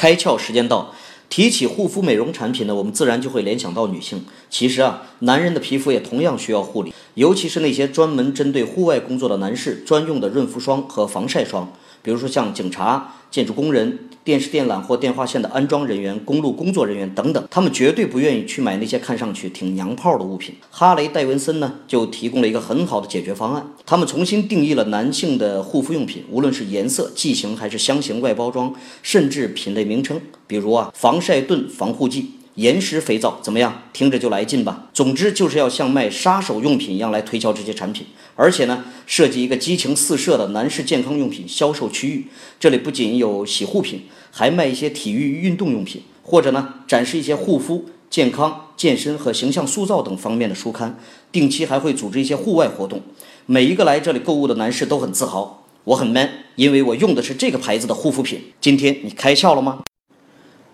开窍时间到，提起护肤美容产品呢，我们自然就会联想到女性。其实啊，男人的皮肤也同样需要护理，尤其是那些专门针对户外工作的男士专用的润肤霜和防晒霜。比如说像警察、建筑工人、电视电缆或电话线的安装人员、公路工作人员等等，他们绝对不愿意去买那些看上去挺娘炮的物品。哈雷·戴文森呢，就提供了一个很好的解决方案。他们重新定义了男性的护肤用品，无论是颜色、剂型还是香型、外包装，甚至品类名称，比如啊，防防晒盾防护剂。岩石肥皂怎么样？听着就来劲吧。总之就是要像卖杀手用品一样来推销这些产品，而且呢，设计一个激情四射的男士健康用品销售区域。这里不仅有洗护品，还卖一些体育运动用品，或者呢，展示一些护肤、健康、健身和形象塑造等方面的书刊。定期还会组织一些户外活动。每一个来这里购物的男士都很自豪，我很 man，因为我用的是这个牌子的护肤品。今天你开窍了吗？